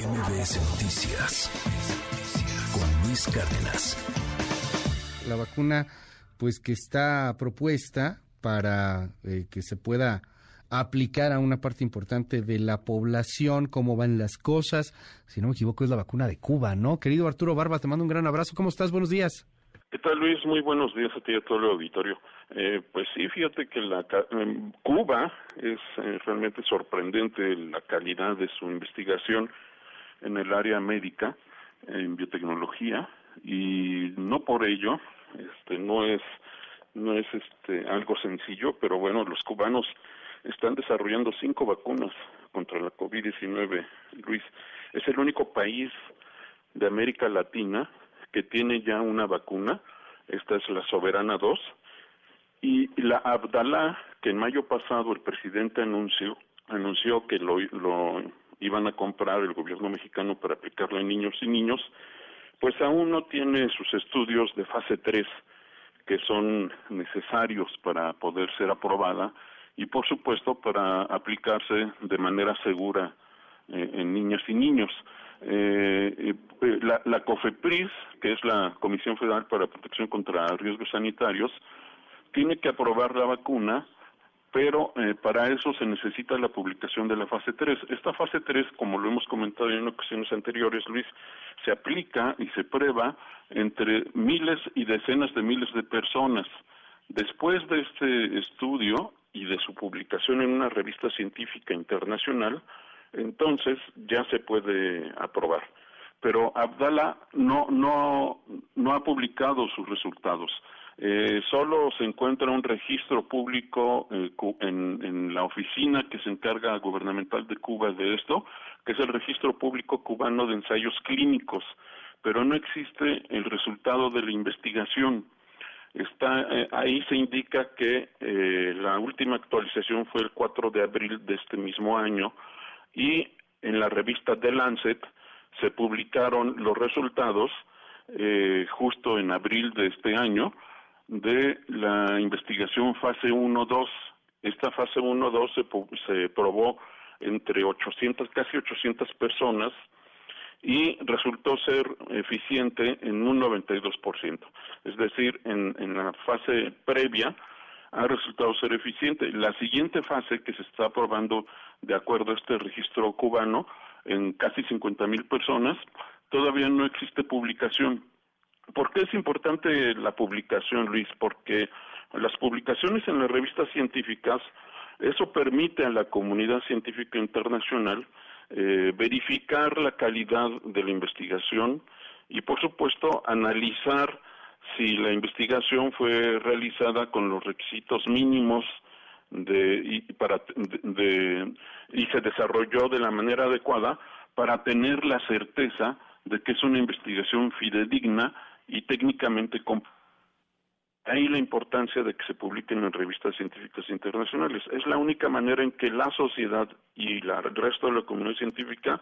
MBS Noticias con Luis Cárdenas. La vacuna, pues que está propuesta para eh, que se pueda aplicar a una parte importante de la población, cómo van las cosas. Si no me equivoco, es la vacuna de Cuba, ¿no? Querido Arturo Barba, te mando un gran abrazo. ¿Cómo estás? Buenos días. ¿Qué tal, Luis? Muy buenos días a ti y a todo el auditorio. Eh, pues sí, fíjate que la em, Cuba es eh, realmente sorprendente la calidad de su investigación en el área médica, en biotecnología, y no por ello, este, no es, no es este algo sencillo, pero bueno, los cubanos están desarrollando cinco vacunas contra la COVID-19. Luis, es el único país de América Latina que tiene ya una vacuna, esta es la Soberana 2, y la Abdalá, que en mayo pasado el presidente anunció, anunció que lo, lo iban a comprar el gobierno mexicano para aplicarla en niños y niños, pues aún no tiene sus estudios de fase 3 que son necesarios para poder ser aprobada y por supuesto para aplicarse de manera segura eh, en niñas y niños. Eh, eh, la, la, COFEPRIS, que es la Comisión Federal para Protección contra Riesgos Sanitarios, tiene que aprobar la vacuna, pero eh, para eso se necesita la publicación de la fase 3. Esta fase 3, como lo hemos comentado en ocasiones anteriores, Luis, se aplica y se prueba entre miles y decenas de miles de personas. Después de este estudio y de su publicación en una revista científica internacional, entonces ya se puede aprobar. Pero Abdala no, no, no ha publicado sus resultados. Eh, solo se encuentra un registro público eh, en, la oficina que se encarga gubernamental de Cuba de esto, que es el registro público cubano de ensayos clínicos, pero no existe el resultado de la investigación. Está, eh, ahí se indica que eh, la última actualización fue el 4 de abril de este mismo año y en la revista The Lancet se publicaron los resultados eh, justo en abril de este año de la investigación fase 1-2. Esta fase 1-2 se, se probó entre 800, casi 800 personas y resultó ser eficiente en un 92%. Es decir, en, en la fase previa ha resultado ser eficiente. La siguiente fase que se está probando de acuerdo a este registro cubano en casi 50 mil personas, todavía no existe publicación. ¿Por qué es importante la publicación, Luis? Porque las publicaciones en las revistas científicas, eso permite a la comunidad científica internacional eh, verificar la calidad de la investigación y, por supuesto, analizar si la investigación fue realizada con los requisitos mínimos de, y, para, de, y se desarrolló de la manera adecuada para tener la certeza de que es una investigación fidedigna y técnicamente Ahí la importancia de que se publiquen en revistas científicas internacionales. Es la única manera en que la sociedad y el resto de la comunidad científica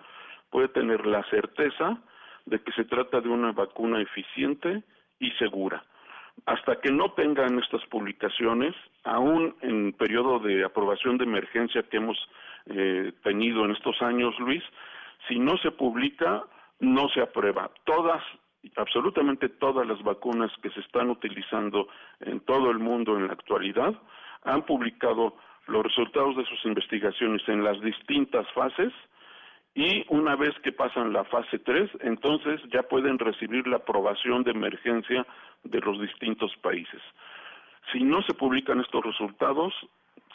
puede tener la certeza de que se trata de una vacuna eficiente y segura. Hasta que no tengan estas publicaciones, aún en periodo de aprobación de emergencia que hemos eh, tenido en estos años, Luis, si no se publica, no se aprueba. Todas absolutamente todas las vacunas que se están utilizando en todo el mundo en la actualidad han publicado los resultados de sus investigaciones en las distintas fases y una vez que pasan la fase 3, entonces ya pueden recibir la aprobación de emergencia de los distintos países. Si no se publican estos resultados,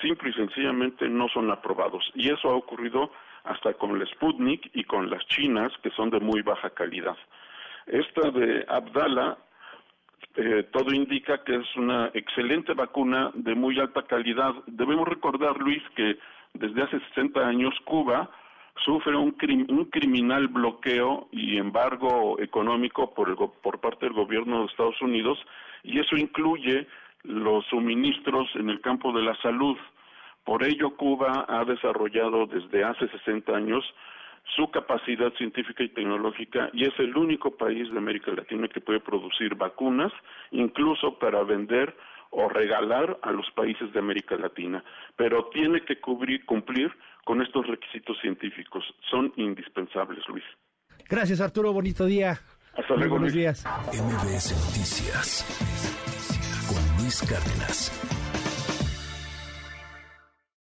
simple y sencillamente no son aprobados. Y eso ha ocurrido hasta con el Sputnik y con las chinas, que son de muy baja calidad. Esta de Abdala, eh, todo indica que es una excelente vacuna de muy alta calidad. Debemos recordar, Luis, que desde hace 60 años Cuba sufre un, un criminal bloqueo y embargo económico por, el, por parte del gobierno de Estados Unidos y eso incluye los suministros en el campo de la salud. Por ello, Cuba ha desarrollado desde hace 60 años su capacidad científica y tecnológica y es el único país de América Latina que puede producir vacunas, incluso para vender o regalar a los países de América Latina, pero tiene que cubrir, cumplir con estos requisitos científicos. Son indispensables, Luis. Gracias, Arturo. Bonito día. Hasta luego. Buenos días. MBS Noticias con Luis Cárdenas.